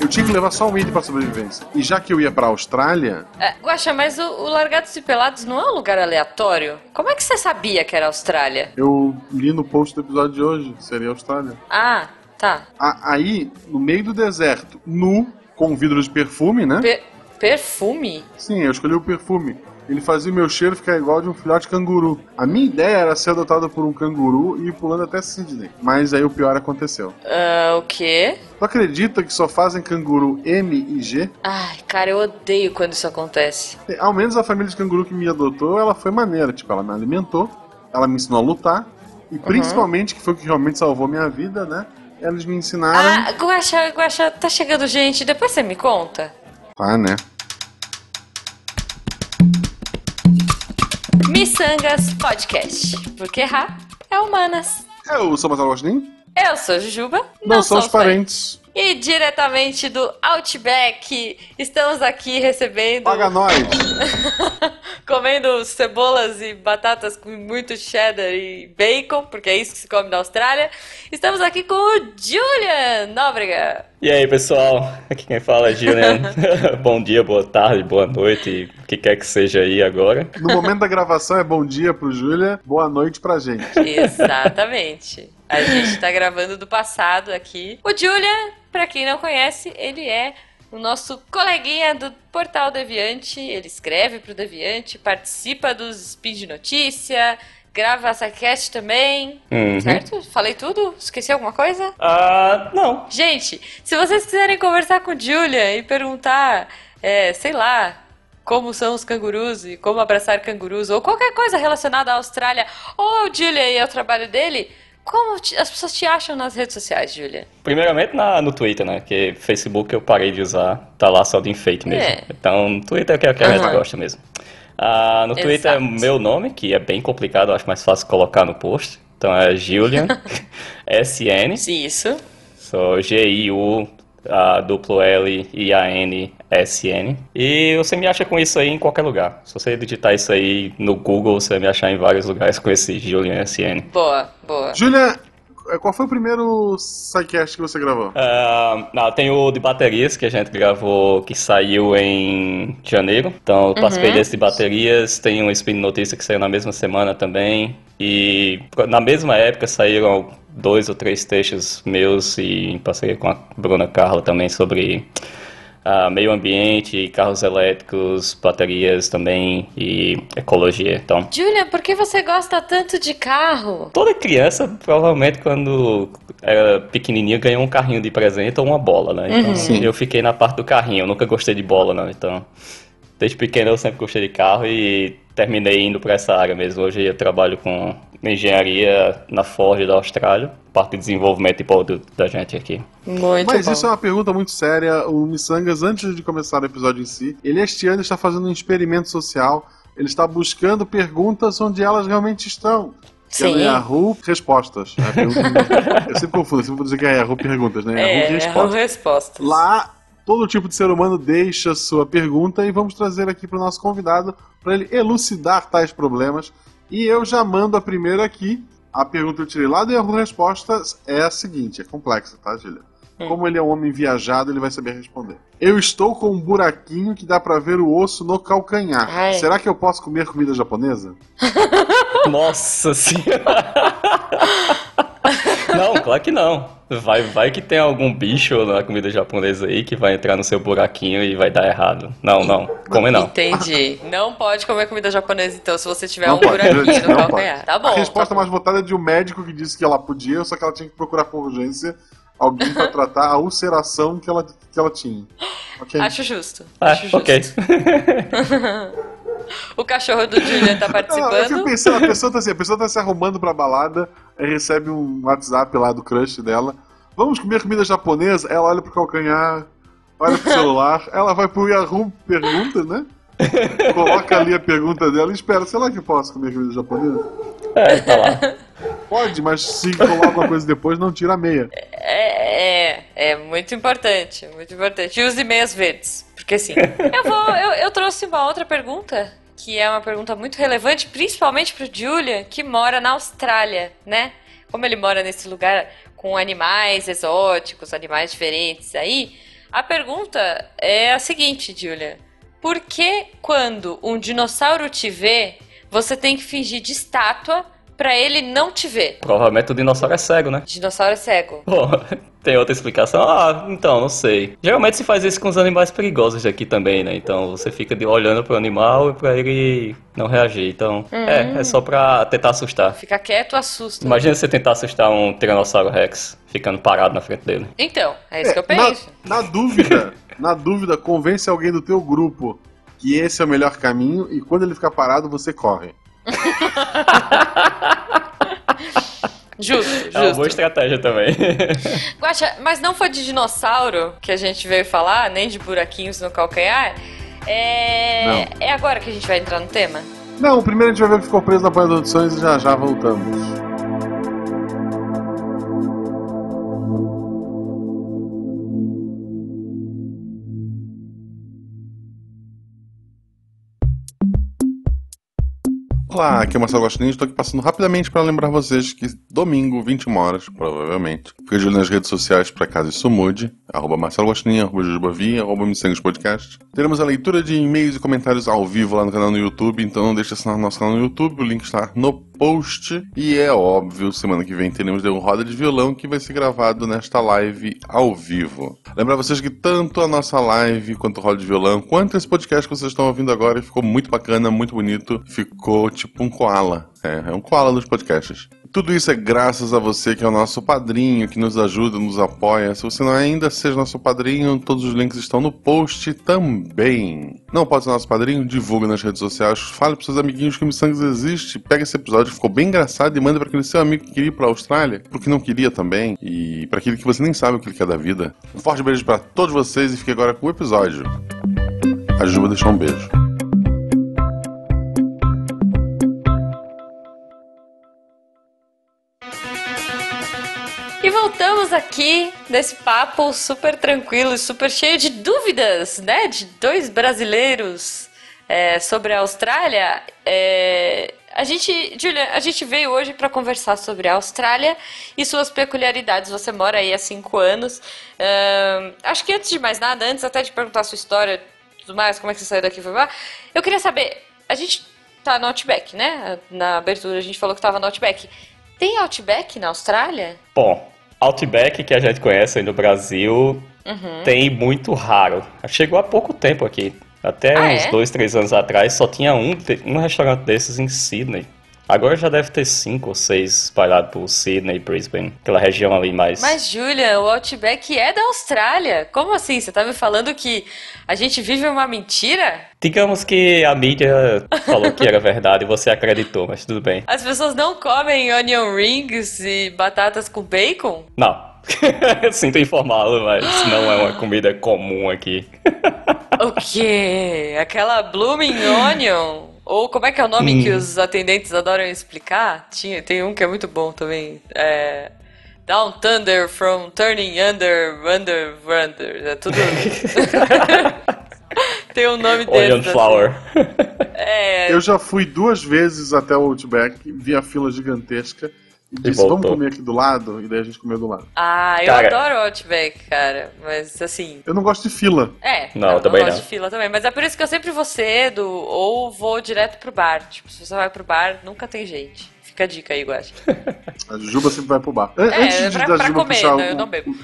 Eu tinha que levar só um item pra sobrevivência. E já que eu ia pra Austrália, É, Guaxa, mas o, o Largados e Pelados não é um lugar aleatório? Como é que você sabia que era Austrália? eu li no post do episódio de hoje, seria Austrália. Ah, tá. A- aí, no meio do deserto, nu, com um vidro de perfume, né? Pe- perfume? Sim, eu escolhi o perfume. Ele fazia o meu cheiro ficar igual de um filhote de canguru. A minha ideia era ser adotado por um canguru e ir pulando até Sydney. Mas aí o pior aconteceu. Ah, o quê? Tu acredita que só fazem canguru M e G? Ai, cara, eu odeio quando isso acontece. Ao menos a família de canguru que me adotou, ela foi maneira. Tipo, ela me alimentou, ela me ensinou a lutar. E principalmente, que foi o que realmente salvou minha vida, né? Eles me ensinaram. Ah, Guaxa, Guaxa, tá chegando gente, depois você me conta. Tá, né? Missangas Podcast. Porque errar é humanas. Eu sou Marcelo Agostinho. Eu sou Jujuba. Não, somos parentes. E diretamente do Outback, estamos aqui recebendo. Paga nós. comendo cebolas e batatas com muito cheddar e bacon, porque é isso que se come na Austrália. Estamos aqui com o Julian Nóbrega. E aí, pessoal? Aqui quem fala é Julian. bom dia, boa tarde, boa noite, e o que quer que seja aí agora. No momento da gravação é bom dia pro Júlia, boa noite pra gente. Exatamente. A gente tá gravando do passado aqui. O Julian, pra quem não conhece, ele é o nosso coleguinha do Portal Deviante. Ele escreve pro Deviante, participa dos Spin de Notícia, grava a SciCast também. Uhum. Certo? Falei tudo? Esqueci alguma coisa? Ah, não. Gente, se vocês quiserem conversar com o Julia e perguntar, é, sei lá, como são os cangurus e como abraçar cangurus, ou qualquer coisa relacionada à Austrália, ou ao Julia e ao trabalho dele, como te- as pessoas te acham nas redes sociais, Julia? Primeiramente na, no Twitter, né? Que Facebook eu parei de usar, tá lá só de enfeite mesmo. É. Então, no Twitter é o que, é a gente Aham. gosta mesmo. Ah, no Twitter é Exato. meu nome, que é bem complicado, eu acho mais fácil colocar no post. Então é Julian, SN, Isso. sou G-I-U, a duplo L I A N S N. E você me acha com isso aí em qualquer lugar. Se você digitar isso aí no Google, você vai me achar em vários lugares com esse Julian SN. Boa, boa. Júlia, qual foi o primeiro sidecast que você gravou? Ah, não, tem o de baterias que a gente gravou, que saiu em janeiro. Então, eu participei desse de baterias. Tem um Spin Notícia que saiu na mesma semana também. E na mesma época saíram dois ou três textos meus e em parceria com a Bruna Carla também sobre ah, meio ambiente, carros elétricos, baterias também e ecologia. Então, Julia, por que você gosta tanto de carro? Toda criança, provavelmente, quando era pequenininha, ganhou um carrinho de presente ou uma bola, né? Então, Sim. eu fiquei na parte do carrinho. Eu nunca gostei de bola, não. Então, desde pequeno eu sempre gostei de carro e terminei indo para essa área mesmo. Hoje eu trabalho com engenharia na Ford da Austrália, parte de desenvolvimento e produto da gente aqui. Muito Mas bom. isso é uma pergunta muito séria. O Missangas, antes de começar o episódio em si, ele este ano está fazendo um experimento social. Ele está buscando perguntas onde elas realmente estão. Que é Sim. Yahoo Respostas. É pergunta- eu sempre confundo, eu sempre vou dizer que é Yahoo Perguntas, né? É, Yahoo Respostas. respostas. Lá, todo tipo de ser humano deixa sua pergunta e vamos trazer aqui para o nosso convidado para ele elucidar tais problemas. E eu já mando a primeira aqui. A pergunta que eu tirei lá do Yahoo Respostas é a seguinte: é complexa, tá, Julia? Como ele é um homem viajado, ele vai saber responder. Eu estou com um buraquinho que dá pra ver o osso no calcanhar. Ai. Será que eu posso comer comida japonesa? Nossa senhora! Não, claro que não. Vai, vai que tem algum bicho na comida japonesa aí que vai entrar no seu buraquinho e vai dar errado. Não, não, come não. Entendi. Não pode comer comida japonesa, então, se você tiver Não um pode, buraquinho no calcanhar. pode. Tá bom. a resposta tá bom. mais votada é de um médico que disse que ela podia, só que ela tinha que procurar com urgência alguém pra tratar a ulceração que ela, que ela tinha. Ok? Acho justo. Ah, Acho justo. ok. O cachorro do Julian tá Não, eu fico participando. pensando, a pessoa tá assim, a pessoa tá se arrumando pra balada, aí recebe um WhatsApp lá do crush dela. Vamos comer comida japonesa? Ela olha pro calcanhar, olha pro celular, ela vai pro Yahoo pergunta, né? Coloca ali a pergunta dela e espera, será que eu posso comer comida japonesa? É, tá lá. Pode, mas se coloca alguma coisa depois, não tira a meia. É, é, é muito importante, muito importante. E use meias verdes, porque assim. Eu vou, eu, eu trouxe uma outra pergunta, que é uma pergunta muito relevante, principalmente pro Julian, que mora na Austrália, né? Como ele mora nesse lugar com animais exóticos, animais diferentes aí. A pergunta é a seguinte, Julia. Por que quando um dinossauro te vê, você tem que fingir de estátua para ele não te ver? Provavelmente o dinossauro é cego, né? Dinossauro é cego. Pô, tem outra explicação? Ah, então, não sei. Geralmente se faz isso com os animais perigosos daqui também, né? Então você fica olhando pro animal e pra ele não reagir. Então, é, é só pra tentar assustar. Fica quieto, assusta. Imagina você tentar assustar um Tiranossauro Rex ficando parado na frente dele. Então, é isso É, que eu penso. Na, na dúvida, na dúvida, convence alguém do teu grupo que esse é o melhor caminho e quando ele ficar parado, você corre. Justo, É uma boa justo. estratégia também. Guaxa, mas não foi de dinossauro que a gente veio falar, nem de buraquinhos no calcanhar. É... Não. é agora que a gente vai entrar no tema? Não, primeiro a gente vai ver o que ficou preso na panela de audições e já já voltamos. Olá, aqui é o Marcelo Gostinho estou aqui passando rapidamente para lembrar vocês que domingo, 21 horas, provavelmente, fica de olho nas redes sociais para caso isso mude, arroba Marcelo Gostinho, arroba Jujubavi, arroba Missangues Podcast. Teremos a leitura de e-mails e comentários ao vivo lá no canal no YouTube, então não deixe de assinar nosso canal no YouTube, o link está no post. E é óbvio, semana que vem teremos um Roda de Violão que vai ser gravado nesta live ao vivo. Lembrar vocês que tanto a nossa live quanto o Roda de Violão, quanto esse podcast que vocês estão ouvindo agora, ficou muito bacana, muito bonito, ficou tipo um koala. É, é um koala dos podcasts. Tudo isso é graças a você que é o nosso padrinho, que nos ajuda, nos apoia. Se você não ainda, seja nosso padrinho, todos os links estão no post também. Não pode ser nosso padrinho? Divulga nas redes sociais, fale pros seus amiguinhos que o Missangas existe, pega esse episódio que ficou bem engraçado e manda para aquele seu amigo que queria ir pra Austrália, porque não queria também, e para aquele que você nem sabe o que ele quer da vida. Um forte beijo para todos vocês e fique agora com o episódio. A Juba deixou um beijo. Voltamos aqui nesse papo super tranquilo, super cheio de dúvidas, né? De dois brasileiros é, sobre a Austrália. É, a gente, Julia, a gente veio hoje para conversar sobre a Austrália e suas peculiaridades. Você mora aí há cinco anos. Ahn, acho que antes de mais nada, antes até de perguntar a sua história, tudo mais, como é que você saiu daqui e foi lá, eu queria saber. A gente tá no Outback, né? Na abertura a gente falou que tava no Outback. Tem Outback na Austrália? Bom, Outback que a gente conhece aí no Brasil Uhum. tem muito raro. Chegou há pouco tempo aqui. Até Ah, uns é? dois, três anos atrás só tinha um, um restaurante desses em Sydney. Agora já deve ter cinco ou seis espalhados por Sydney, Brisbane, aquela região ali mais. Mas, Julia, o Outback é da Austrália. Como assim? Você tá me falando que a gente vive uma mentira? Digamos que a mídia falou que era verdade e você acreditou, mas tudo bem. As pessoas não comem onion rings e batatas com bacon? Não. Sinto informá-lo, mas não é uma comida comum aqui. O quê? Aquela blooming onion? Ou como é que é o nome Hum. que os atendentes adoram explicar? Tinha, tem um que é muito bom também. É... Down Thunder from Turning Under, Under, Under. É tudo... tem um nome desse. Onion assim. flour. É, Eu já fui duas vezes até o Outback, vi a fila gigantesca e disse: voltou. vamos comer aqui do lado? E daí a gente comeu do lado. Ah, eu Cara. adoro Outback, cara. Mas assim. Eu não gosto de fila. É, Não, eu também gosto não. de fila também. Mas é por isso que eu sempre vou cedo ou vou direto pro bar. Tipo, se você vai pro bar, nunca tem gente. Fica a dica aí, Guache. A Jujuba sempre vai pro bar. É, antes de pra, da pra Jujuba comer, puxar não, o- eu não bebo.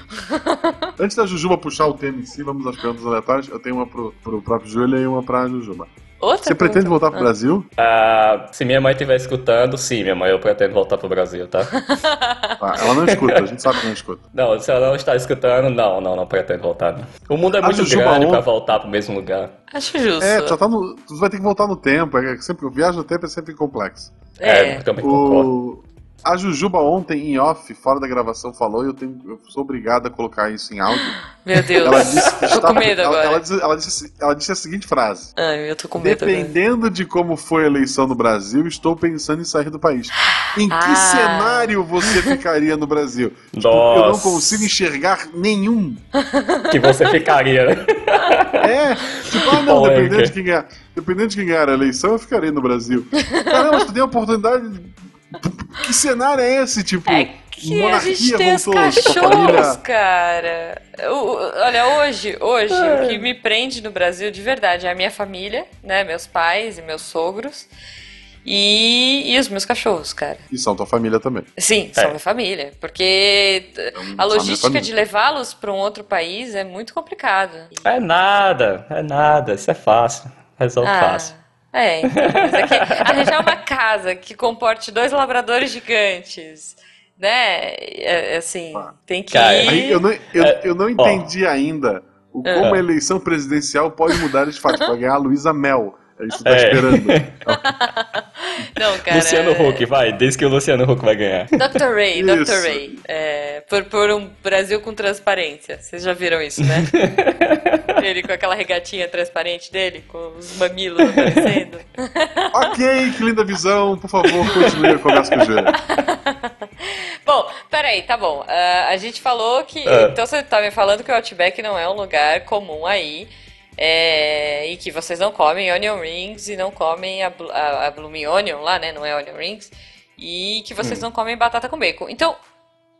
Antes da Jujuba puxar o tema em si, vamos às perguntas aleatórias. Eu tenho uma pro, pro próprio Júlia e uma pra Jujuba. Outra Você pretende pergunta? voltar pro Brasil? Ah, se minha mãe estiver escutando, sim, minha mãe, eu pretendo voltar pro Brasil, tá? Tá, ela não escuta, a gente sabe que não escuta. Não, se ela não está escutando, não, não, não pretendo voltar. não. O mundo é muito grande pra voltar pro mesmo lugar. Acho justo. É, já tá no. Tu vai ter que voltar no tempo. É sempre, viagem no tempo é sempre complexo. É. eu também concordo. A Jujuba ontem, em off, fora da gravação, falou e eu, tenho, eu sou obrigado a colocar isso em áudio. Meu Deus. Ela disse que tô com medo ela, agora. ela disse, ela, disse, ela disse a seguinte frase: Ai, eu tô com medo agora. Dependendo de como foi a eleição no Brasil, estou pensando em sair do país. Em que Ah. cenário você ficaria no Brasil? Tipo, eu não consigo enxergar nenhum. Que você ficaria, né? É, tipo, ah, não, dependendo de, quem ganhar, dependendo de quem ganhar a eleição, eu ficaria no Brasil. Caramba, tu tem a oportunidade. Que cenário é esse? Tipo, É que a gente tem os cachorros, cara. O, olha, hoje, hoje, o que me prende no Brasil de verdade é a minha família, né? Meus pais e meus sogros. E, e os meus cachorros, cara. E são tua família também. Sim, são é. minha família. Porque a logística de levá-los para um outro país é muito complicada. É nada, é nada. Isso é fácil. Resolve ah. fácil. É, então, mas aqui, arranjar uma casa que comporte dois labradores gigantes, né? É, é assim, tem que. Cara, ir... eu, não, eu, é, eu não entendi ó. ainda o, como a eleição presidencial pode mudar de fato para ganhar a Luísa Mel. É isso que tá é. esperando. Não, cara. Luciano Huck, vai, desde que o Luciano Huck vai ganhar. Dr. Ray, isso. Dr. Ray. É, por, por um Brasil com transparência. Vocês já viram isso, né? Ele com aquela regatinha transparente dele, com os mamilos aparecendo. ok, que linda visão. Por favor, continue a conversa com o Júlio. Bom, peraí, tá bom. Uh, a gente falou que. Uh. Então você tá me falando que o Outback não é um lugar comum aí. É, e que vocês não comem onion rings e não comem a, a, a blooming onion lá, né? Não é onion rings. E que vocês hum. não comem batata com bacon. Então,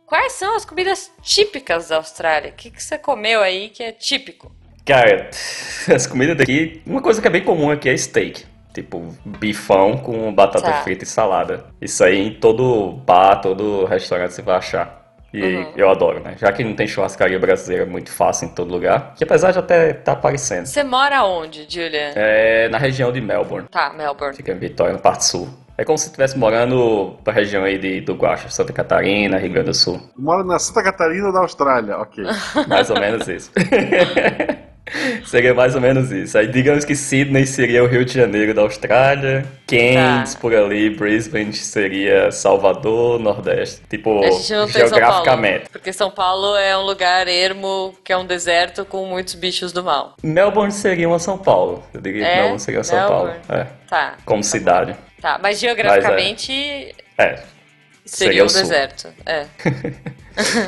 quais são as comidas típicas da Austrália? O que, que você comeu aí que é típico? Cara, as comidas daqui, uma coisa que é bem comum aqui é steak. Tipo, bifão com batata tá. frita e salada. Isso aí em todo bar, todo restaurante você vai achar. E uhum. eu adoro, né? Já que não tem churrascaria brasileira muito fácil em todo lugar, que apesar de até estar tá aparecendo. Você mora onde, Julia? É na região de Melbourne. Tá, Melbourne. Fica em Vitória, no parte sul. É como se estivesse morando pra região aí de, do Guaxa, Santa Catarina, Rio Grande do Sul. Mora na Santa Catarina da Austrália, ok. Mais ou menos isso. seria mais ou menos isso. Aí digamos que Sydney seria o Rio de Janeiro da Austrália, Cairns tá. por ali, Brisbane seria Salvador, Nordeste. Tipo, geograficamente. São porque São Paulo é um lugar ermo, que é um deserto com muitos bichos do mal. Melbourne seria uma São Paulo. Eu diria é? que Melbourne seria São Melbourne. Paulo. É. Tá. Como tá cidade. Tá, mas geograficamente. Mas é. é. Seria, Seria o, deserto, é.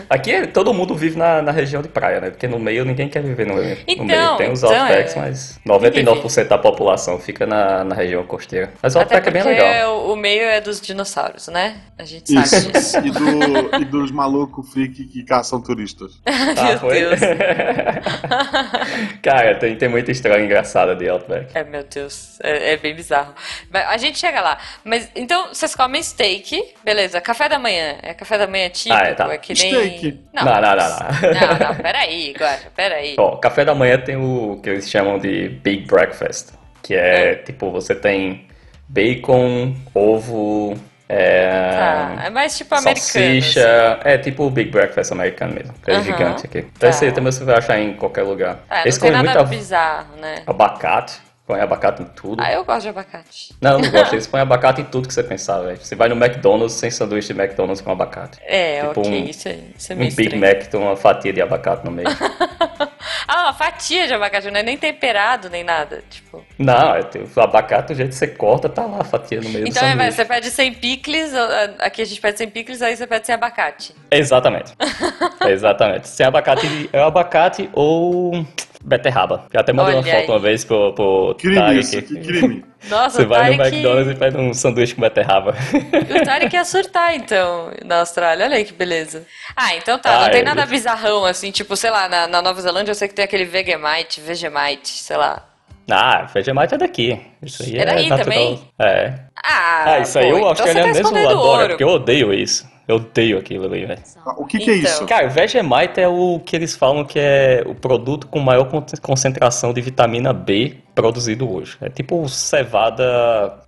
Aqui todo mundo vive na, na, região de praia, né? Porque no meio ninguém quer viver no, meio. Então, no meio. Tem os então, outbacks, é... mas 99% da população fica na, na região costeira. Mas o outback é bem legal. O, o meio é dos dinossauros, né? A gente sabe Isso. disso. E, do, e dos malucos freak que caçam turistas. Ah, meu foi? Deus. Cara, tem, tem muita história engraçada de Outback. É, meu Deus. É, é bem bizarro. Mas a gente chega lá. Mas então, vocês comem steak, beleza. Café da manhã. É café da manhã típico, ah, é, tá. é que nem. Steak. Não, não, não, não. Não, não, peraí, Guacha, peraí. Ó, café da manhã tem o que eles chamam de Big Breakfast. Que é, é. tipo, você tem bacon, ovo, é, tá, é mais tipo salsicha, americano. Assim. É tipo o Big Breakfast americano mesmo. Que é uhum, gigante aqui. Então tá. esse aí também você vai achar em qualquer lugar. É, não tem nada bizarro, né? Abacate. Põe abacate em tudo. Ah, eu gosto de abacate. Não, eu não gosto. Eles põem abacate em tudo que você pensar, velho. Você vai no McDonald's sem sanduíche de McDonald's com abacate. É, tipo ok. Um, isso, é, isso é meio Um Big Mac tem uma fatia de abacate no meio. ah, uma fatia de abacate, não é nem temperado nem nada, tipo... Não, é, o abacate, do jeito que você corta, tá lá a fatia no meio então, do Então, você pede sem picles, aqui a gente pede sem picles, aí você pede sem abacate. Exatamente. Exatamente. Sem abacate, é abacate ou beterraba. Eu até mandei Olha uma foto aí. uma vez pro, pro crime Tarek. Isso, que crime. Nossa, Você vai no McDonald's e pede um sanduíche com beterraba. O Tarek ia surtar, então, na Austrália. Olha aí que beleza. Ah, então tá. Ah, não tem é, nada bizarrão, assim. Tipo, sei lá, na, na Nova Zelândia eu sei que tem aquele Vegemite, Vegemite, sei lá. Ah, Vegemite é daqui. Isso aí é, é daí natural. também? É. Ah, ah isso pô, aí o australiano então tá mesmo adora, porque eu odeio isso. Eu odeio aquilo ali, velho. O que, que é então. é isso? Cara, Vegemite é o que eles falam que é o produto com maior concentração de vitamina B produzido hoje. É tipo cevada,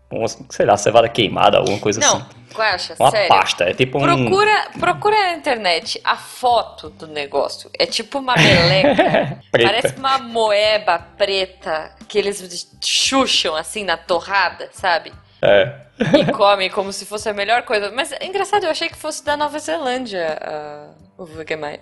sei lá, cevada queimada, alguma coisa Não. assim. Guaxa, uma sério. pasta, é tipo procura, um... Procura na internet a foto do negócio. É tipo uma meleca. Parece uma moeba preta que eles chucham assim na torrada, sabe? É. E come como se fosse a melhor coisa. Mas é engraçado, eu achei que fosse da Nova Zelândia uh, o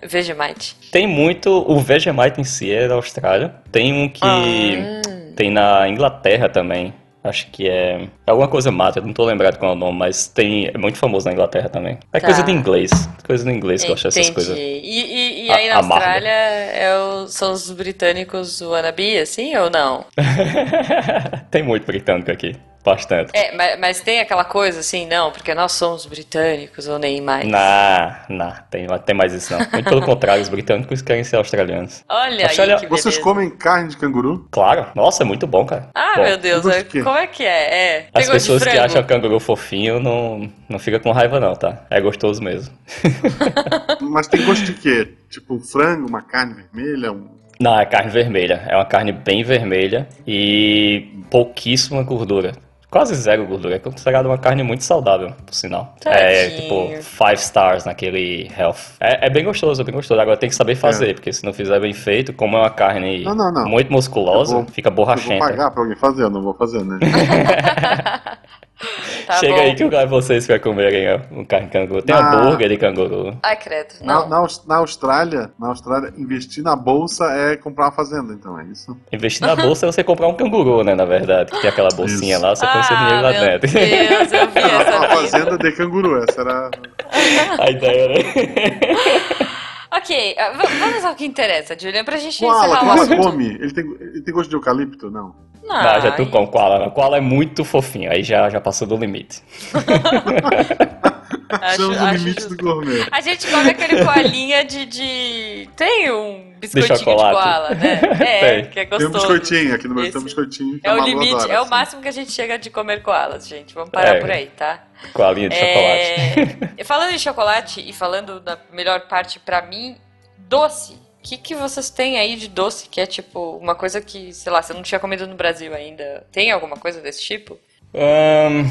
Vegemite. Tem muito. O Vegemite em si é da Austrália. Tem um que. Ah. Tem na Inglaterra também. Acho que é. Alguma coisa mata, não tô lembrado qual é o nome, mas tem. É muito famoso na Inglaterra também. É tá. coisa de inglês. Coisa de inglês que eu acho essas coisas. E, e, e aí na Austrália é o, são os britânicos wannabe, assim, ou não? tem muito britânico aqui. Bastante. É, mas, mas tem aquela coisa assim, não, porque nós somos britânicos ou nem mais. Não, não, tem, tem mais isso não. Muito pelo contrário, os britânicos querem ser australianos. Olha Austrália- aí que Vocês comem carne de canguru? Claro, nossa, é muito bom, cara. Ah, Bom, meu Deus, é- como é que é? É. As pessoas que acham canguru fofinho não, não fica com raiva não, tá? É gostoso mesmo. Mas tem gosto de quê? Tipo um frango, uma carne vermelha? Um... Não, é carne vermelha. É uma carne bem vermelha e pouquíssima gordura. Quase zero gordura. É considerado uma carne muito saudável, por sinal. É Tadinho. tipo five stars naquele health. É, é bem gostoso, é bem gostoso. Agora tem que saber fazer, porque se não fizer bem feito, como é uma carne Não, não, não. muito musculosa, vou- fica Eu vou borrachenta. pagar pra alguém fazer, eu não vou fazer, né? Tá Chega bom. aí que eu levo vocês pra comerem um carne de canguru. Tem Ah. hambúrguer de canguru. Ai, credo. Na, Não. na, Aus- na Austrália, na Austrália, investir na bolsa é comprar uma fazenda, então é isso? Investir na bolsa é você comprar um canguru, né? Na verdade, que tem aquela bolsinha Isso. lá, você põe seu dinheiro lá ah, dentro. Deus, eu vi Uma essa fazenda de canguru, essa era. A ideia, né? Ok, ah, vamos ao que interessa, Julian, pra gente Koala, encerrar o assunto. come. Ele tem, ele tem gosto de eucalipto? Não. Não, Não, já tu aí- com koala. não. Koala é muito fofinho, aí já, já passou do limite. acho- Achamos o acho limite justo. do gourmet. A gente come aquele coalinha de, de... Tem um biscoitinho de, chocolate. koala, né? É, Tem. que é Tem um gostoso. biscoitinho, aqui no Brasil tem um biscoitinho. É o limite, adora, é o assim. máximo que a gente chega de comer koalas, gente. Vamos parar É. por aí, tá? Koalinha de chocolate. É, falando em chocolate e falando da melhor parte pra mim, doce. O que, que vocês têm aí de doce que é tipo uma coisa que, sei lá, você não tinha comido no Brasil ainda? Tem alguma coisa desse tipo? Ahn,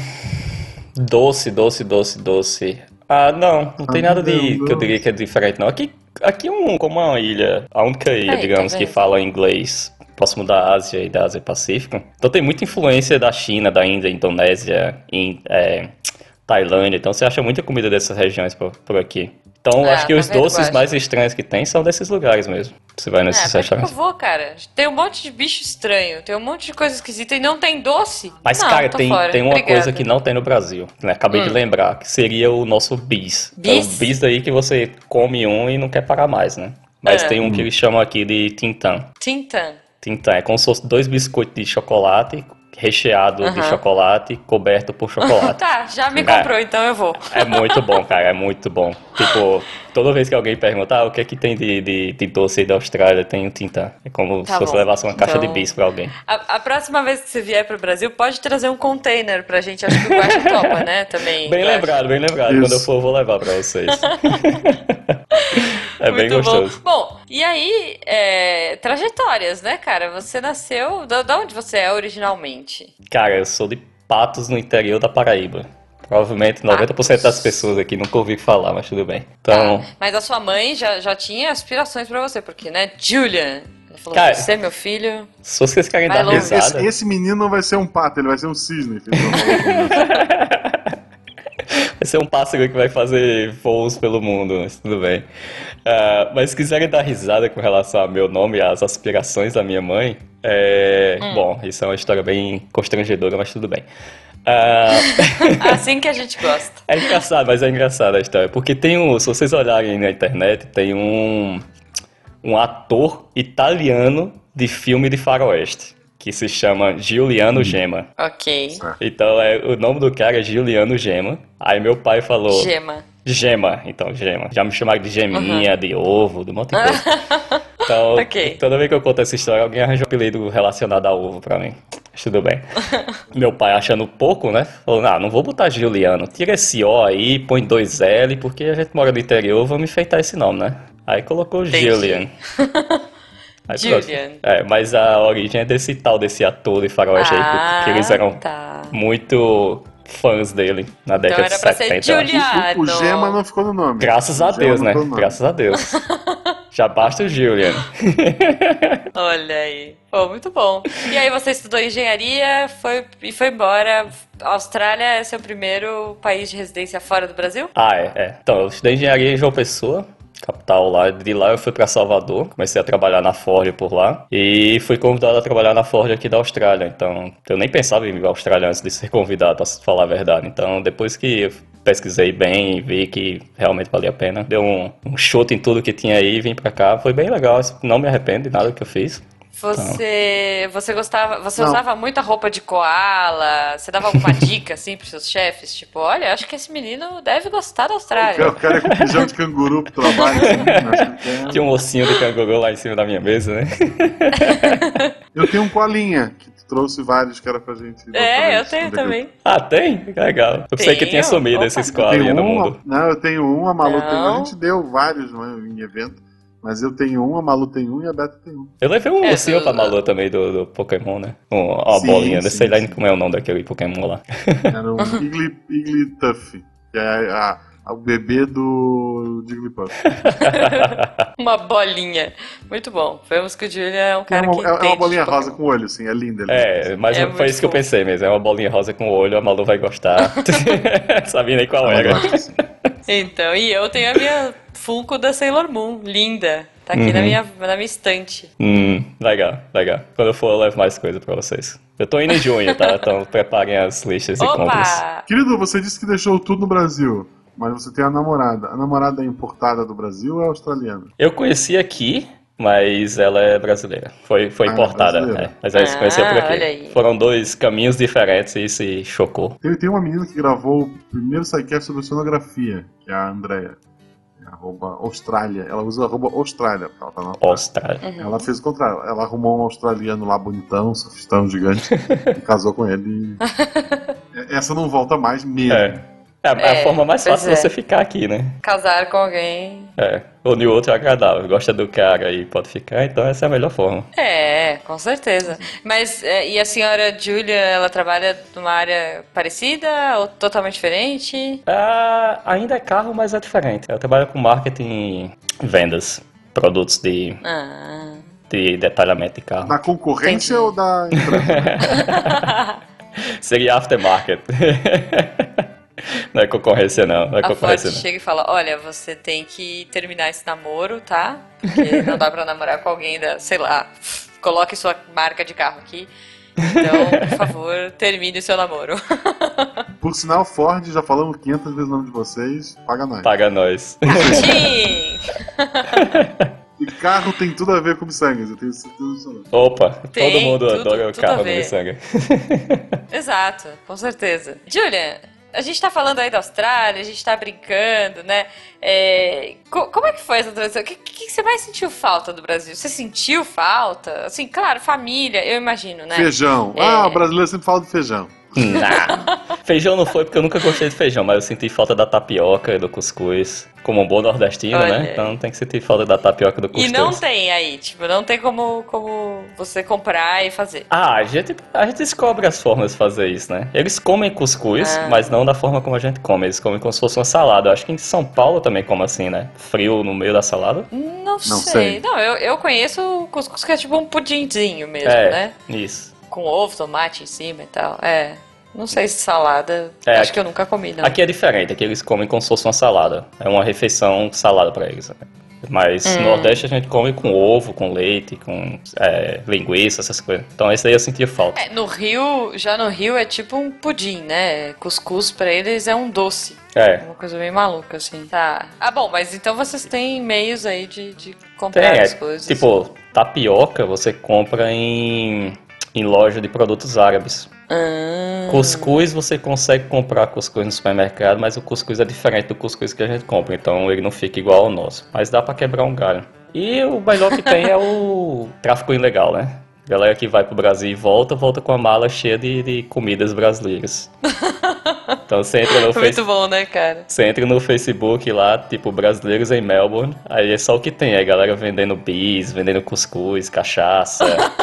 doce, doce, doce, doce. Ah, não, não tem Ah, nada de que eu diria que é diferente, não. Aqui, aqui é um, como uma ilha, a única ilha, Aí, tá digamos, que vendo? fala inglês, próximo da Ásia e da Ásia Pacífico. Então tem muita influência da China, da Índia, Indonésia, in, é, Tailândia. Então você acha muita comida dessas regiões por, por aqui. Então Ah, acho que tá os doces mais estranhos que tem são desses lugares mesmo. Você vai É, nesses que eu vou, cara? Tem um monte de bicho estranho, tem um monte de coisa esquisita e não tem doce. Mas, não, cara, tem, fora. tem uma Obrigada. coisa que não tem no Brasil. Né? Acabei de Hum. lembrar, que seria o nosso bis. É Bis? o bis daí que você come um e não quer parar mais, né? Mas É. tem um que eles chamam aqui de tintam. Tintan. Tintam é como se fosse dois biscoitos de chocolate, recheado de Aham. chocolate, coberto por chocolate. Tá, já me É. comprou, então eu vou. É muito bom, cara, é muito bom. Tipo, toda vez que alguém pergunta, ah, o que é que tem de, de, de doce aí da Austrália, tem o tintam. É como Tá se você levasse uma caixa Então- de bis pra alguém. A, a próxima vez que você vier pro Brasil, pode trazer um container pra gente. Acho que o Guaxa topa, né? Também. Bem Guaxa. lembrado, bem lembrado. Isso. Quando eu for, eu vou levar pra vocês. é bem Muito gostoso. Bom. bom, e aí, é, trajetórias, né, cara? Você nasceu. Da, da onde você é originalmente? Cara, eu sou de Patos, no interior da Paraíba. Provavelmente 90% das pessoas aqui nunca ouviram falar, mas tudo bem. Então, Tá, Mas a sua mãe já, já tinha aspirações pra você, porque, né? Julian. Falou: Cara, você, meu filho. se vocês querem Vai dar risada, esse- esse menino não vai ser um pato, ele vai ser um cisne. esse é um pássaro que vai fazer voos pelo mundo, mas tudo bem. Ah, mas se quiserem dar risada com relação ao meu nome e às aspirações da minha mãe, é... Hum. bom, isso é uma história bem constrangedora, mas tudo bem. Ah, Assim que a gente gosta. É engraçado, mas é engraçada a história. Porque tem um. Se vocês olharem na internet, tem um. Um ator italiano de filme de faroeste. Que se chama Giuliano Gema. Ok. Então é, o nome do cara é Giuliano Gema. Aí meu pai falou. Gema. Gema, então, Gema. Já me chamaram de geminha, de ovo, de um monte de coisa. Então, Ok. toda vez que eu conto essa história, alguém arranja um apelido relacionado a ovo pra mim. Mas tudo bem. Meu pai, achando pouco, né? Falou, não, não vou botar Juliano. Tira esse O aí, põe dois L, porque a gente mora no interior, vamos enfeitar esse nome, né? Aí colocou Entendi. Julian. Aí pronto. Julian. É, mas a origem é desse tal, desse ator de faroeste aí, porque eles eram tá. muito fãs dele na Então década era de pra ser 70. eu acho. Juliano. O, o Gema não ficou no nome. Graças a Deus, né? Graças a Deus. Já basta o Julian. Olha aí. Pô, muito bom. E aí você estudou engenharia foi, e foi embora. A Austrália é seu primeiro país de residência fora do Brasil? Ah, é, é. Então, eu estudei engenharia em João Pessoa, capital lá. De lá eu fui pra Salvador, comecei a trabalhar na Ford por lá. E fui convidado a trabalhar na Ford aqui da Austrália. Então, eu nem pensava em vir pra Austrália antes de ser convidado, pra falar a verdade. Então, depois que eu pesquisei bem e vi que realmente valia a pena, deu um, um chute em tudo que tinha aí, vim pra cá. Foi bem legal, não me arrependo de nada que eu fiz. Você, você gostava, você Não. usava muita roupa de koala? Você dava alguma dica assim pros seus chefes? Tipo, olha, acho que esse menino deve gostar da Austrália. o cara é com pijama de canguru pro trabalho. Assim, quer- Tinha um ossinho de canguru lá em cima da minha mesa, né? Eu tenho um colinha, que tu trouxe vários que era pra gente. É, eu tenho é que também. Ah, tem? Legal. Eu pensei que tinha sumido Opa. esses do um, mundo. não, eu tenho um, a Malu tem um. A gente deu vários né, em evento, mas eu tenho um, a Malu tem um e a Beta tem um. Eu levei um É, ursinho do- pra Malu também do, do Pokémon, né? Um, uma Sim, bolinha, não sim, sei lá sim. como é o nome daquele Pokémon lá. Era um Igli, Iglituff, que é a, a- o bebê do Jigglypuff. Uma bolinha. Muito bom. Vemos que o Julia é um É cara uma, que é uma entende bolinha rosa com olho, assim, é linda. É, mas É foi isso que eu pensei mesmo. É uma bolinha rosa com olho, a Malu vai gostar. Sabia nem qual Ela era. Então, e eu tenho a minha Funko da Sailor Moon, linda. Tá aqui na, Uhum. minha, na minha estante. Hum, legal, legal. Quando eu for, eu levo mais coisa pra vocês. Eu tô indo em junho, tá? Então preparem as listas de compras. Opa! Querido, você disse que deixou tudo no Brasil, mas você tem a namorada. A namorada é importada do Brasil ou é australiana? Eu conheci aqui, mas ela é brasileira. Foi, foi Ah, importada, brasileira. é. Mas ela se conheceu por Ah, aqui. Foram dois caminhos diferentes e se chocou. Tem, tem uma menina que gravou o primeiro sidecast sobre sonografia, que é a Andrea. É arroba Austrália. Ela usa arroba Austrália, ela tá na Austrália. Austrália. Uhum. Ela fez o contrário. Ela arrumou um australiano lá bonitão, sofistão, gigante, e casou com ele. e- Essa não volta mais mesmo. É. É, a- a É, forma mais fácil de é. você ficar aqui, né? Casar com alguém. É. O de outro é agradável, gosta do cara e pode ficar, então essa é a melhor forma. É, com certeza. Mas, é, e a senhora Julia, ela trabalha numa área parecida ou totalmente diferente? Ah, ainda é carro, mas é diferente. Ela trabalha com marketing e vendas. Produtos de, Ah. de detalhamento de carro. Da concorrência Entendi. ou da empresa? Seria aftermarket. não é concorrência não, não é A Ford concorrência não. chega e fala: Olha, você tem que terminar esse namoro, tá? Porque não dá pra namorar com alguém da, sei lá, coloque sua marca de carro aqui. Então, por favor, termine o seu namoro. Por sinal, Ford, já falamos 500 vezes o nome de vocês, paga nós. Paga nós. Sim! E carro tem tudo a ver com miçangas, eu tenho certeza disso. Opa, Tem, todo mundo tudo- adora o tudo a carro do ver. Missanga. Exato, com certeza. Julia, a gente tá falando aí da Austrália, a gente tá brincando, né? É, co- como é que foi essa transição? O que, que você mais sentiu falta do Brasil? Você sentiu falta? Assim, claro, família, eu imagino, né? Feijão. É. Ah, o brasileiro sempre fala do feijão. Nah. Feijão não foi porque eu nunca gostei de feijão, mas eu senti falta da tapioca e do cuscuz. Como um bom nordestino, Olha. né? Então tem que sentir falta da tapioca e do E cuscuz. não tem aí, tipo, não tem como, como você comprar e fazer. Ah, a gente, a gente descobre as formas de fazer isso, né? Eles comem cuscuz, Ah. mas não da forma como a gente come. Eles comem como se fosse uma salada. Eu acho que em São Paulo também come assim, né? Frio no meio da salada. Não, sei. sei. Não, eu, eu conheço o cuscuz que é tipo um pudinzinho mesmo, é, né? isso. Com ovo, tomate em cima e tal. É. Não sei se salada. É, acho que eu nunca comi, não. Aqui é diferente, aqui eles comem como se fosse uma salada. É uma refeição salada pra eles. né? Mas Hum. no Nordeste a gente come com ovo, com leite, com é, linguiça, essas coisas. Então esse aí eu sentia falta. É, no Rio, já no Rio é tipo um pudim, né? Cuscuz pra eles é um doce. É, Uma coisa bem maluca, assim. Tá. Ah, bom, mas então vocês têm meios aí de, de comprar tem. as É, coisas. tipo, tapioca você compra em, em loja de produtos árabes. Ah, Cuscuz você consegue comprar cuscuz no supermercado, mas o cuscuz é diferente do cuscuz que a gente compra, então ele não fica igual ao nosso. Mas dá pra quebrar um galho. E o melhor que tem é o tráfico ilegal, né? Galera que vai pro Brasil e volta, volta com a mala cheia de, de comidas brasileiras. Então você entra no Muito Facebook. bom, né, cara? Você entra no Facebook lá, tipo, brasileiros em Melbourne, aí é só o que tem, é galera vendendo bis, vendendo cuscuz, cachaça,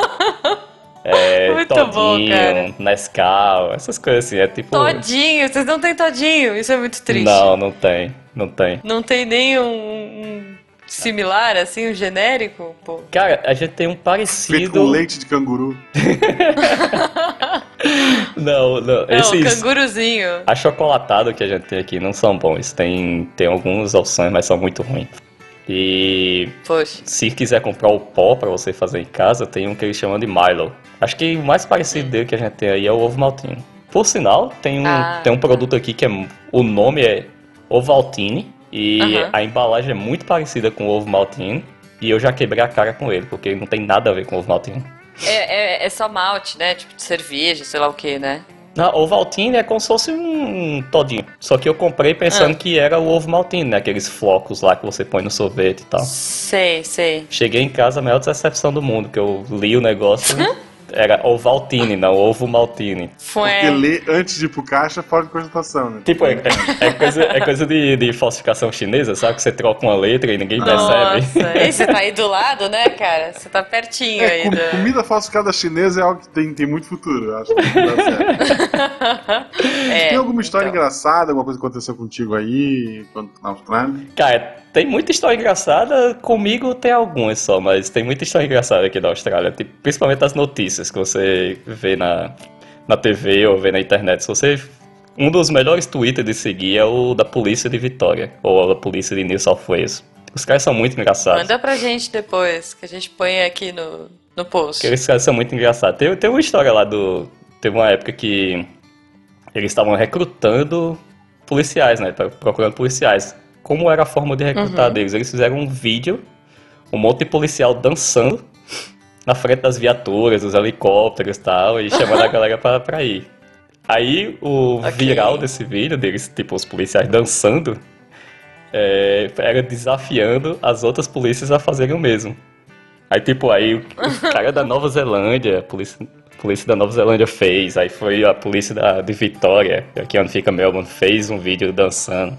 é, Muito bom, todinho, cara. Nescau, essas coisas assim, é tipo... Todinho, vocês não têm todinho, isso é muito triste. Não, não tem, não tem. Não tem nem um, similar, assim, um genérico? Pô. Cara, a gente tem um Feito com parecido... leite de canguru. Não, não, Não, esses... canguruzinho. Achocolatado que a gente tem aqui não são bons, tem, tem algumas opções, mas são muito ruins. E Poxa. Se quiser comprar o pó pra você fazer em casa, tem um que eles chamam de Milo. Acho que o mais parecido dele que a gente tem aí é o ovo maltine. Por sinal, tem um, Ah. tem um produto aqui que é, o nome é Ovaltine e a embalagem é muito parecida com o ovo maltine, e eu já quebrei a cara com ele, porque não tem nada a ver com ovo maltine. É, é, é só malte, né? Tipo de cerveja, sei lá o que, né? Não, ovo maltine é como se fosse um todinho. Só que eu comprei pensando ah. que era o ovo maltine, né? Aqueles flocos lá que você põe no sorvete e tal. Sei, sei. Cheguei em casa, a maior decepção do mundo, que eu li o negócio. Era Ovaltine, não Ovo Maltine. Foi. Porque ler antes de ir pro caixa fora de cogitação, né? Tipo, é, é, é coisa, é coisa de, de, falsificação chinesa, sabe? Que você troca uma letra e ninguém Nossa, percebe. E você tá aí do lado, né, cara? Você tá pertinho é, aí. Com, do... Comida falsificada chinesa é algo que tem, tem muito futuro, eu acho. Que é, tem alguma história então... engraçada, alguma coisa que aconteceu contigo aí, na Austrália? Cara, tem muita história engraçada, comigo tem algumas só, mas tem muita história engraçada aqui da Austrália, tipo, principalmente as notícias que você vê na, na TV ou vê na internet. Se você um dos melhores twitters de seguir é o da polícia de Vitória, ou da polícia de New South Wales. Os caras são muito engraçados. Manda pra gente depois, que a gente põe aqui no, no post. Aqueles caras são muito engraçados. Tem, tem uma história lá do. Teve uma época que eles estavam recrutando policiais, né? Procurando policiais como era a forma de recrutar uhum. deles. Eles fizeram um vídeo, um monte de policial dançando na frente das viaturas, dos helicópteros e tal, e chamando a galera pra, pra ir. Aí o okay. viral desse vídeo deles, tipo, os policiais dançando, é, era desafiando as outras polícias a fazerem o mesmo. Aí, tipo, aí o cara da Nova Zelândia, a polícia, a polícia da Nova Zelândia fez, aí foi a polícia da, de Vitória, aqui onde fica Melbourne, fez um vídeo dançando.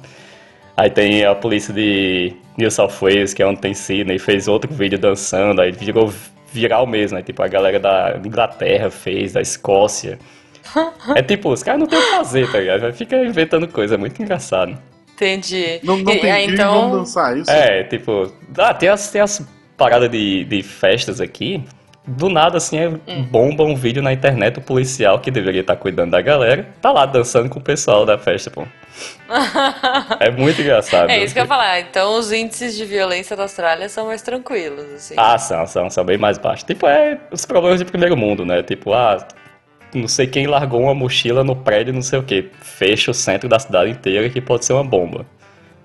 Aí tem a polícia de New South Wales, que é onde tem Sydney, fez outro vídeo dançando, aí virou viral mesmo, né? Tipo, a galera da Inglaterra fez, da Escócia. é tipo, os caras não tem o que fazer, tá ligado? Fica inventando coisa, é muito engraçado. Entendi. Não, não tem e, então... dançar isso? É, tipo, ah, tem as, tem as paradas de, de festas aqui, do nada, assim, é, hum. bomba um vídeo na internet, o policial que deveria estar cuidando da galera, tá lá dançando com o pessoal da festa, pô. é muito engraçado. É isso que eu ia falar. Então, os índices de violência da Austrália são mais tranquilos, assim. Ah, são, são, são bem mais baixos. Tipo, é os problemas de primeiro mundo, né? Tipo, ah, não sei quem largou uma mochila no prédio, não sei o que. Fecha o centro da cidade inteira que pode ser uma bomba.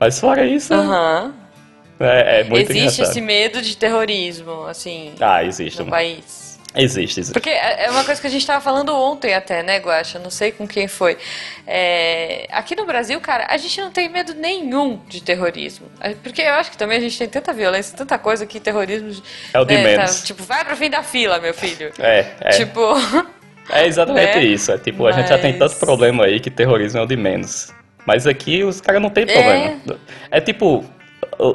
Mas fora isso. Aham. Uhum. É, é muito Existe engraçado. esse medo de terrorismo, assim. Ah, existe. No país. Existe, existe. Porque é, é uma coisa que a gente estava falando ontem até, né, Guaxa? Não sei com quem foi. É... Aqui no Brasil, cara, a gente não tem medo nenhum de terrorismo. É, porque eu acho que também a gente tem tanta violência, tanta coisa que terrorismo... É o de né, menos. Tá, tipo, vai pro fim da fila, meu filho. É, é. Tipo... É exatamente né? isso. É tipo, Mas... a gente já tem tanto problema aí que terrorismo é o de menos. Mas aqui os caras não tem é. problema. É, é tipo,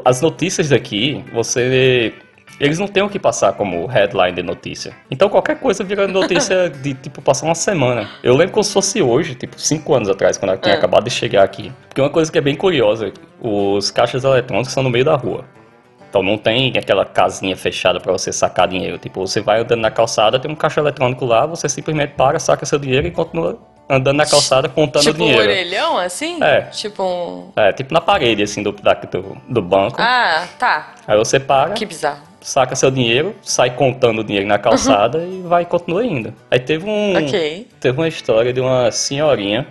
as notícias daqui, você eles não têm o que passar como headline de notícia. Então qualquer coisa vira notícia de, tipo, passar uma semana. Eu lembro como se fosse hoje, tipo, cinco anos atrás, quando eu tinha é. acabado de chegar aqui. Porque uma coisa que é bem curiosa, os caixas eletrônicos são no meio da rua. Então não tem aquela casinha fechada para você sacar dinheiro. Tipo, você vai andando na calçada, tem um caixa eletrônico lá, você simplesmente para, saca seu dinheiro e continua andando na calçada contando tipo dinheiro. Tipo um orelhão, assim? É. Tipo um... É, tipo na parede, assim, do, da, do, do banco. Ah, tá. Aí você para. Que bizarro. Saca seu dinheiro, sai contando o dinheiro na calçada uhum. e vai e continua indo. Aí teve um... Ok. Teve uma história de uma senhorinha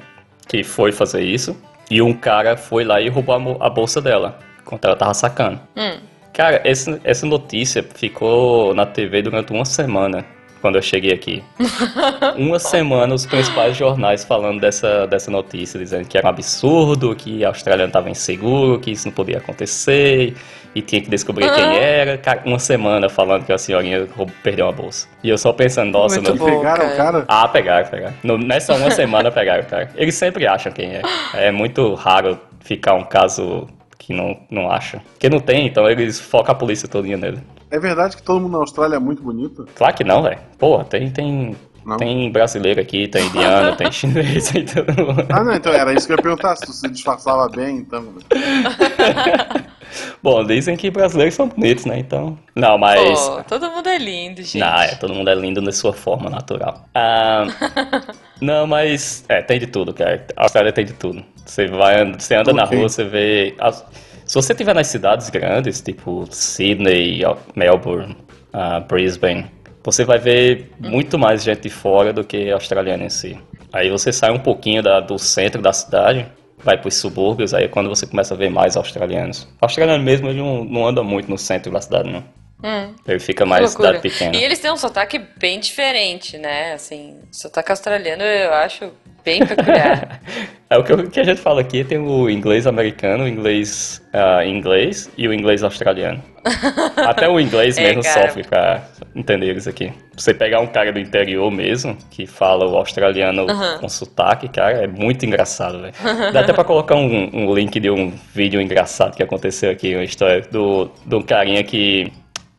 que foi fazer isso e um cara foi lá e roubou a, a bolsa dela, enquanto ela tava sacando. Hum. Cara, esse, essa notícia ficou na TV durante uma semana quando eu cheguei aqui. Uma semana os principais jornais falando dessa, dessa notícia, dizendo que era um absurdo, que a Austrália estava inseguro, que isso não podia acontecer e tinha que descobrir uhum. quem era. Uma semana falando que a senhorinha perdeu uma bolsa. E eu só pensando, nossa, Muito não... pegaram o cara? Ah, pegaram, pegaram. No, nessa uma semana pegaram o cara. Eles sempre acham quem é. É muito raro ficar um caso que não, não acha. Porque não tem, então eles focam a polícia todinha nele. É verdade que todo mundo na Austrália é muito bonito? Claro que não, velho. Pô, tem, tem, tem brasileiro aqui, tem indiano, tem chinês, tem todo mundo. Ah, não, então era isso que eu ia perguntar, se tu se disfarçava bem, então. Bom, dizem que brasileiros são bonitos, né? Então. Não, mas. Pô, todo mundo é lindo, gente. Não, é, todo mundo é lindo na sua forma natural. Ah, não, mas. É, tem de tudo, cara. A Austrália tem de tudo. Você vai, você anda okay. na rua, você vê. As, se você estiver nas cidades grandes, tipo Sydney, Melbourne, uh, Brisbane, você vai ver muito mais gente de fora do que australiano em si. Aí você sai um pouquinho da, do centro da cidade, vai para os subúrbios, aí é quando você começa a ver mais australianos. O australiano mesmo ele não, não anda muito no centro da cidade, não. Hum, Ele fica mais cidade pequena. E eles têm um sotaque bem diferente, né? Assim, sotaque australiano eu acho bem peculiar. É o que, o que a gente fala aqui, tem o inglês americano, o inglês ah, inglês e o inglês australiano. Até o inglês É, mesmo cara. sofre pra entender isso aqui. Você pegar um cara do interior mesmo, que fala o australiano com sotaque, cara, é muito engraçado, velho. Dá até pra colocar um, um link de um vídeo engraçado que aconteceu aqui, uma história do, de um carinha que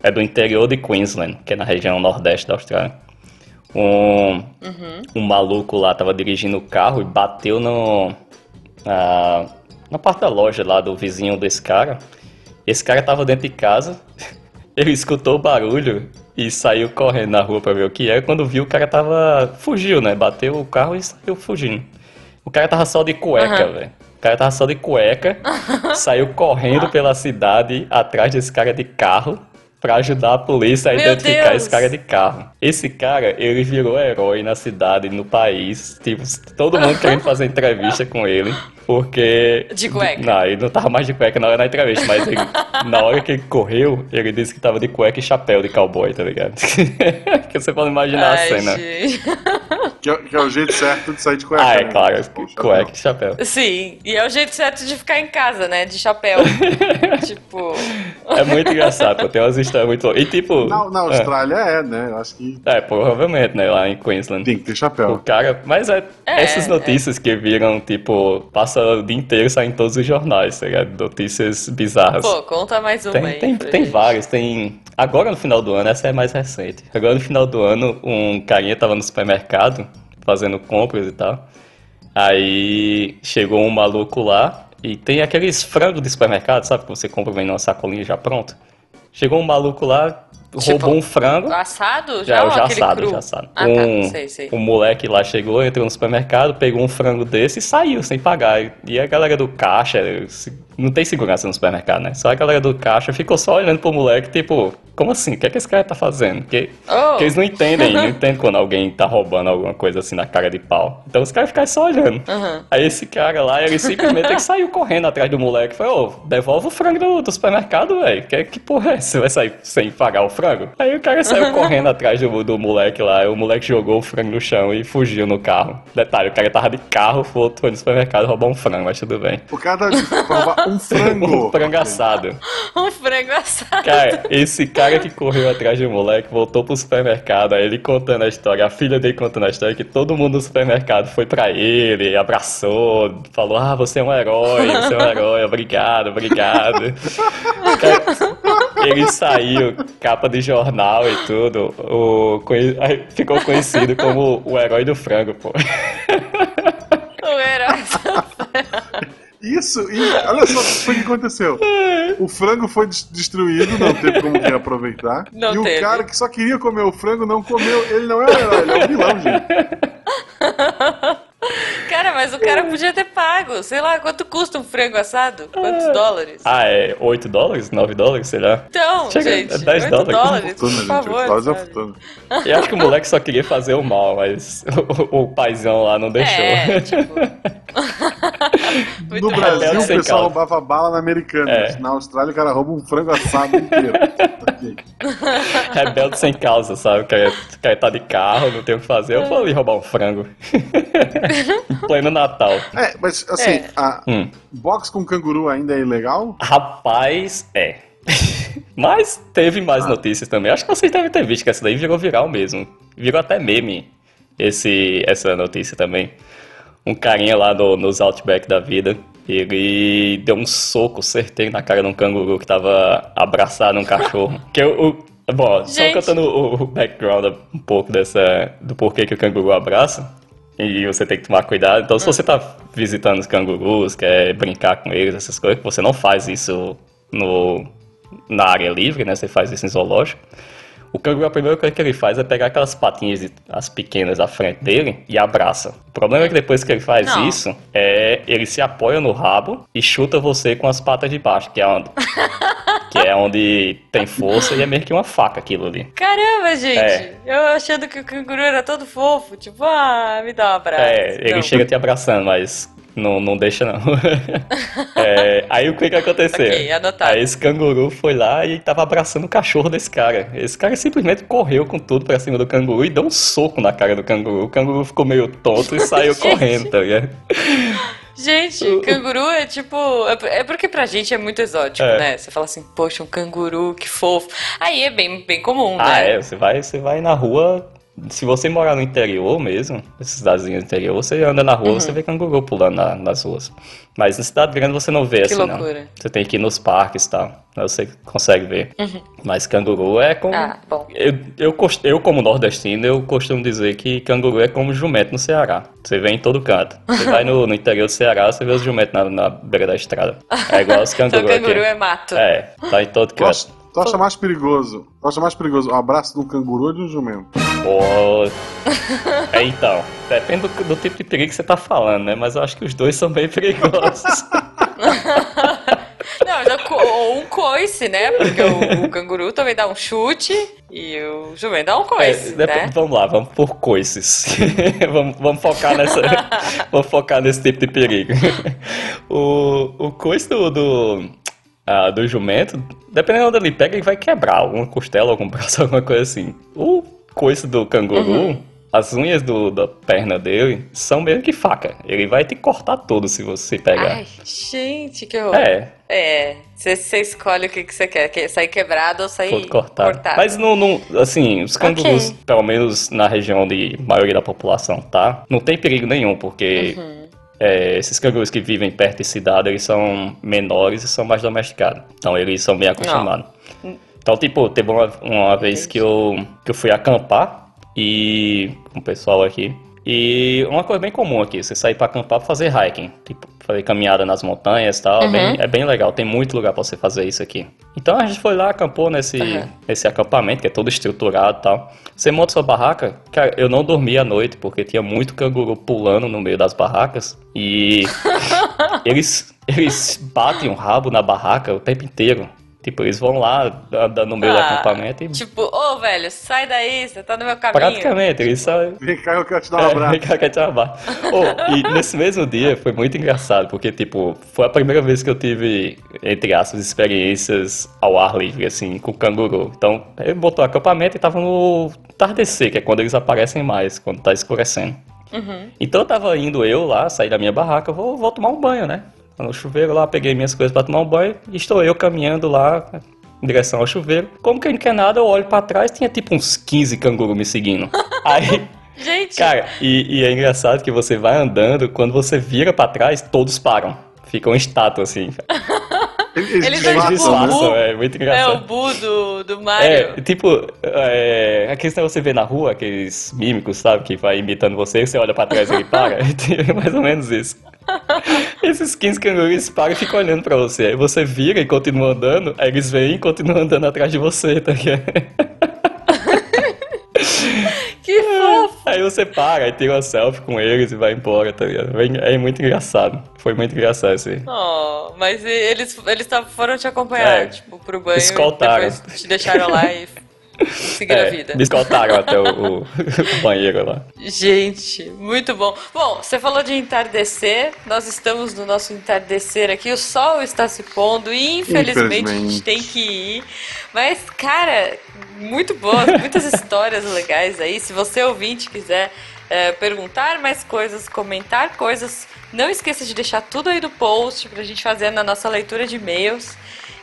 é do interior de Queensland, que é na região nordeste da Austrália. Um, um maluco lá tava dirigindo o carro e bateu no, na, na parte da loja lá do vizinho desse cara. Esse cara tava dentro de casa, ele escutou o barulho e saiu correndo na rua pra ver o que era. Quando viu, o cara tava. fugiu, né? Bateu o carro e saiu fugindo. O cara tava só de cueca, Aham. velho. O cara tava só de cueca, saiu correndo pela cidade atrás desse cara de carro pra ajudar a polícia a Meu identificar Deus! esse cara de carro. Esse cara, ele virou herói na cidade, no país. Tipo, todo mundo querendo fazer entrevista com ele. Porque. De cueca. Não, ele não tava mais de cueca na hora da entrevista, mas ele- na hora que ele correu, ele disse que tava de cueca e chapéu de cowboy, tá ligado? que você pode imaginar a Ai, cena. gente. Que é, que é o jeito certo de sair de cueca. Ah, é né? claro, cueca e chapéu. Sim, e é o jeito certo de ficar em casa, né? De chapéu. tipo. É muito engraçado, pô, tem umas histórias muito loucas. E tipo. Na, na Austrália é, né? Eu acho que É, é, provavelmente, né? Lá em Queensland. tem que ter O chapéu. cara, mas é, É, essas notícias que viram, tipo, passa o dia inteiro saindo em todos os jornais, tá ligado? Notícias bizarras. Pô, conta mais uma tem, aí. tem, tem vários, tem. Agora no final do ano, essa é mais recente. Agora no final do ano, um carinha tava no supermercado fazendo compras e tal. Aí chegou um maluco lá e tem aqueles frangos de supermercado, sabe? Que você compra vem numa sacolinha já pronto. Chegou um maluco lá, Tipo, roubou um frango. Assado? Já, Já, já assado, cru? já assado. Ah, um, tá, sei, sei. um moleque lá chegou, entrou no supermercado, pegou um frango desse e saiu sem pagar. E a galera do caixa, não tem segurança no supermercado, né? Só a galera do caixa ficou só olhando pro moleque, tipo, como assim? O que é que esse cara tá fazendo? Porque, Oh. porque eles não entendem, não entendem quando alguém tá roubando alguma coisa assim na cara de pau. Então os caras ficam só olhando. Aham. Aí esse cara lá, ele simplesmente ele saiu correndo atrás do moleque. Falou, ô, devolve o frango do, do supermercado, velho. Que, que porra é? Você vai sair sem pagar o frango? Aí o cara saiu correndo atrás do, do moleque lá. O moleque jogou o frango no chão e fugiu no carro. Detalhe, o cara tava de carro, foi foi no supermercado roubar um frango, mas tudo bem. O cara roubar um frango. Um frango assado. Um frango assado. Cara, esse cara que correu atrás do moleque voltou pro supermercado, aí ele contando a história, a filha dele contando a história, que todo mundo no supermercado foi pra ele, abraçou, falou: Ah, você é um herói, você é um herói, obrigado, obrigado. Cara, ele saiu, capa de jornal e tudo, o, ficou conhecido como o herói do frango, pô. O herói. Isso, e olha só o que aconteceu. O frango foi des- destruído, não teve como reaproveitar. Não e o teve. cara que só queria comer o frango não comeu. Ele não é o herói, ele é o vilão, gente. Mas o cara podia ter pago. Sei lá, quanto custa um frango assado? Quantos dólares? Ah, é 8 dólares? 9 dólares, sei lá. Então, Chega gente, a 10 8 dólares. dólares, por gente. favor. Dólares é sabe? fortuna. E acho que o moleque só queria fazer o mal, mas o, o paizão lá não deixou. É, tipo... No. Brasil, o pessoal causa. roubava bala na americana. É. Na Austrália, o cara rouba um frango assado inteiro. Rebelde sem causa, sabe? O cara, cara tá de carro, não tem o que fazer. Eu vou ali roubar um frango. em Natal. É, mas assim, É. a Hum. box com canguru ainda é ilegal? Rapaz, é. Mas teve mais notícias também. Acho que vocês devem ter visto que essa daí virou viral mesmo. Virou até meme esse, essa notícia também. Um carinha lá no, nos Outback da vida, ele deu um soco certeiro na cara de um canguru que tava abraçado num cachorro. que o, o- bom, só Gente. contando o, o background um pouco dessa, do porquê que o canguru abraça. E você tem que tomar cuidado. Então, se você tá visitando os cangurus, quer brincar com eles, essas coisas, você não faz isso no, na área livre, né? Você faz isso em zoológico. O canguru, a primeira coisa que ele faz é pegar aquelas patinhas, de- as pequenas à frente dele e abraça. O problema é que depois que ele faz Não. isso, é ele se apoia no rabo e chuta você com as patas de baixo, que é onde, que é onde tem força e é meio que uma faca aquilo ali. Caramba, gente. É. Eu achando que o canguru era todo fofo. Tipo, ah, me dá um abraço. É, ele chega te abraçando, mas Não, não deixa, não. É, aí o que que aconteceu? Ok, anotado. Aí esse canguru foi lá e tava abraçando o cachorro desse cara. Esse cara simplesmente correu com tudo pra cima do canguru e deu um soco na cara do canguru. O canguru ficou meio tonto e saiu correndo, tá ligado? Gente, canguru é tipo. é- É porque pra gente é muito exótico, É. né? Você fala assim, poxa, um canguru, que fofo. Aí é bem, bem comum, Ah, né? é, você vai, você vai na rua. Se você morar no interior mesmo, essas cidadezinhas do interior, você anda na rua, Uhum. você vê canguru pulando na- nas ruas. Mas na cidade grande você não vê Que assim, loucura. não. Você tem que ir nos parques e tal. Aí você consegue ver. Mas canguru é como. Uhum. Ah, bom. Eu, eu, cost- eu, como nordestino, eu costumo dizer que canguru é como jumento no Ceará. Você vê em todo canto. Você vai no, no interior do Ceará, você vê os jumentos na, na beira da estrada. É igual os Então canguru aqui. é mato. É, tá em todo canto. Tu acha mais perigoso? Tu acha mais perigoso o abraço de um canguru ou de um jumento? Pô. É, então, depende do, do tipo de perigo que você tá falando, né? Mas eu acho que os dois são bem perigosos. Não, ou um coice, né? Porque o, o canguru também dá um chute e o jumento dá um É, coice, dep- né? Vamos lá, vamos por coices. vamos, vamos focar nessa. vamos focar nesse tipo de perigo. o, o coice do. do ah, do jumento, dependendo de onde ele pega, ele vai quebrar alguma costela, algum braço, alguma coisa assim. O coice do canguru, Uhum. as unhas do, da perna dele são meio que faca. Ele vai te cortar todo se você pegar. Ai, gente, que horror. É, É, você escolhe o que que você quer, quer sair quebrado ou sair todo cortado. cortado. Mas não, não, assim, os cangurus, Ok. pelo menos na região de maioria da população, tá? Não tem perigo nenhum, porque Uhum. É, esses cangurus que vivem perto de cidade, eles são menores e são mais domesticados. Então eles são bem acostumados. Então, tipo, teve uma, uma vez que eu, que eu fui acampar e com o pessoal aqui. E uma coisa bem comum aqui, você sair pra acampar pra fazer hiking, tipo, fazer caminhada nas montanhas e tal, é bem- é bem legal, tem muito lugar pra você fazer isso aqui. Então a gente foi lá, acampou nesse, Uhum. nesse acampamento, que é todo estruturado e tal. Você monta sua barraca, cara, eu não dormi à noite, porque tinha muito canguru pulando no meio das barracas, e eles, eles batem o rabo na barraca o tempo inteiro. Tipo, eles vão lá andando no meio do Ah, acampamento e Tipo, ô velho, sai daí, você tá no meu caminho. praticamente, eles só Vem cá, eu quero te dar um é, abraço. Ricardo quer te abraçar. Oh, e nesse mesmo dia foi muito engraçado, porque, tipo, foi a primeira vez que eu tive, entre aspas, experiências ao ar livre, assim, com canguru. Então, ele botou acampamento e tava no tardecer, que é quando eles aparecem mais, quando tá escurecendo. Uhum. Então eu tava indo eu lá, sair da minha barraca, vou, vou tomar um banho, né? No chuveiro lá, peguei minhas coisas pra tomar um banho, e estou eu caminhando lá em direção ao chuveiro. Como que não quer nada, eu olho pra trás, tinha tipo uns 15 cangurus me seguindo. Aí Gente, Cara, e, e é engraçado que você vai andando, quando você vira pra trás, todos param. Ficam estátua assim. Eles, Eles são tipo disfarçam, Bu. é muito é o engraçado. Bu do, do Mario. É, tipo, é, aqueles que você vê na rua, aqueles mímicos, sabe, que vai imitando você, você olha pra trás e ele para. É mais ou menos isso. Esses 15 cangurus param e ficam olhando pra você. Aí você vira e continua andando, aí eles vêm e continuam andando atrás de você, tá ligado? Que fofo. Aí você para, aí tira uma selfie com eles e vai embora, tá ligado? É muito engraçado. Foi muito engraçado isso aí. Oh, mas eles, eles foram te acompanhar, É. tipo, pro banho. Escoltaram. Te deixaram lá e seguiram a É, vida. me escoltaram até o, o banheiro lá. Gente, muito bom. Bom, você falou de entardecer. Nós estamos no nosso entardecer aqui. O sol está se pondo e infelizmente, a gente Infelizmente. tem que ir. Mas, cara, muito boas, muitas histórias legais aí. Se você ouvinte quiser é, perguntar mais coisas, comentar coisas, não esqueça de deixar tudo aí no post pra gente fazer na nossa leitura de e-mails.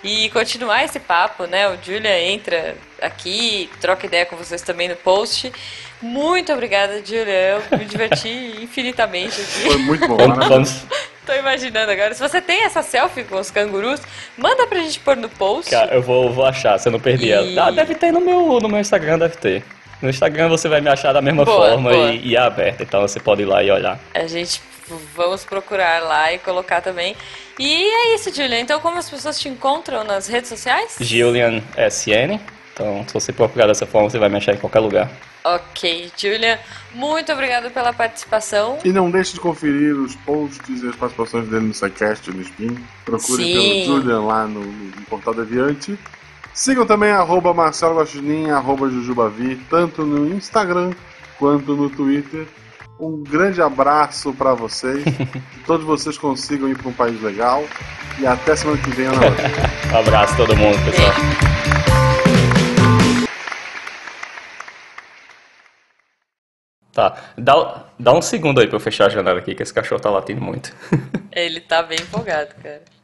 E continuar esse papo, né? O Julia entra aqui, troca ideia com vocês também no post. Muito obrigada, Julia. Eu me diverti infinitamente Foi aqui. muito bom, vamos, Tô imaginando agora. Se você tem essa selfie com os cangurus, manda pra gente pôr no post. cara, eu vou, vou achar, se eu não perdi E- ela. Ah, deve ter no meu, no meu Instagram, deve ter. No Instagram você vai me achar da mesma Boa, forma boa. E, e é aberta, então você pode ir lá e olhar. A gente vamos procurar lá e colocar também. E é isso, Julia. Então, como as pessoas te encontram nas redes sociais? Julian SN. Então, se você procurar dessa forma, você vai me achar em qualquer lugar. Ok, Julia. Muito obrigada pela participação. E não deixe de conferir os posts e as participações dele no SciCast, no Spin. Procure Sim. pelo Julian lá no, no Portal Deviante. Sigam também arroba Marcelo Guaxinim, arroba Jujubavi, tanto no Instagram quanto no Twitter. Um grande abraço para vocês. que todos vocês consigam ir para um país legal. E até semana que vem, Ana Um abraço a todo mundo, pessoal. Tá, dá, dá um segundo aí pra eu fechar a janela aqui, que esse cachorro tá latindo muito. Ele tá bem empolgado, cara.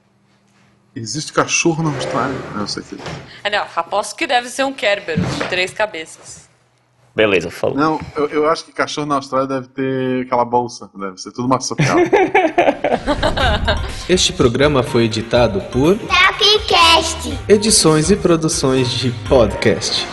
Existe cachorro na Austrália? Não sei o que. Ah, não, aposto que deve ser um Kerberos de três cabeças. Beleza, falou. Não, eu, eu acho que cachorro na Austrália deve ter aquela bolsa. Deve ser tudo marsupial. Este programa foi editado por Tapcast. Edições e Produções de Podcast.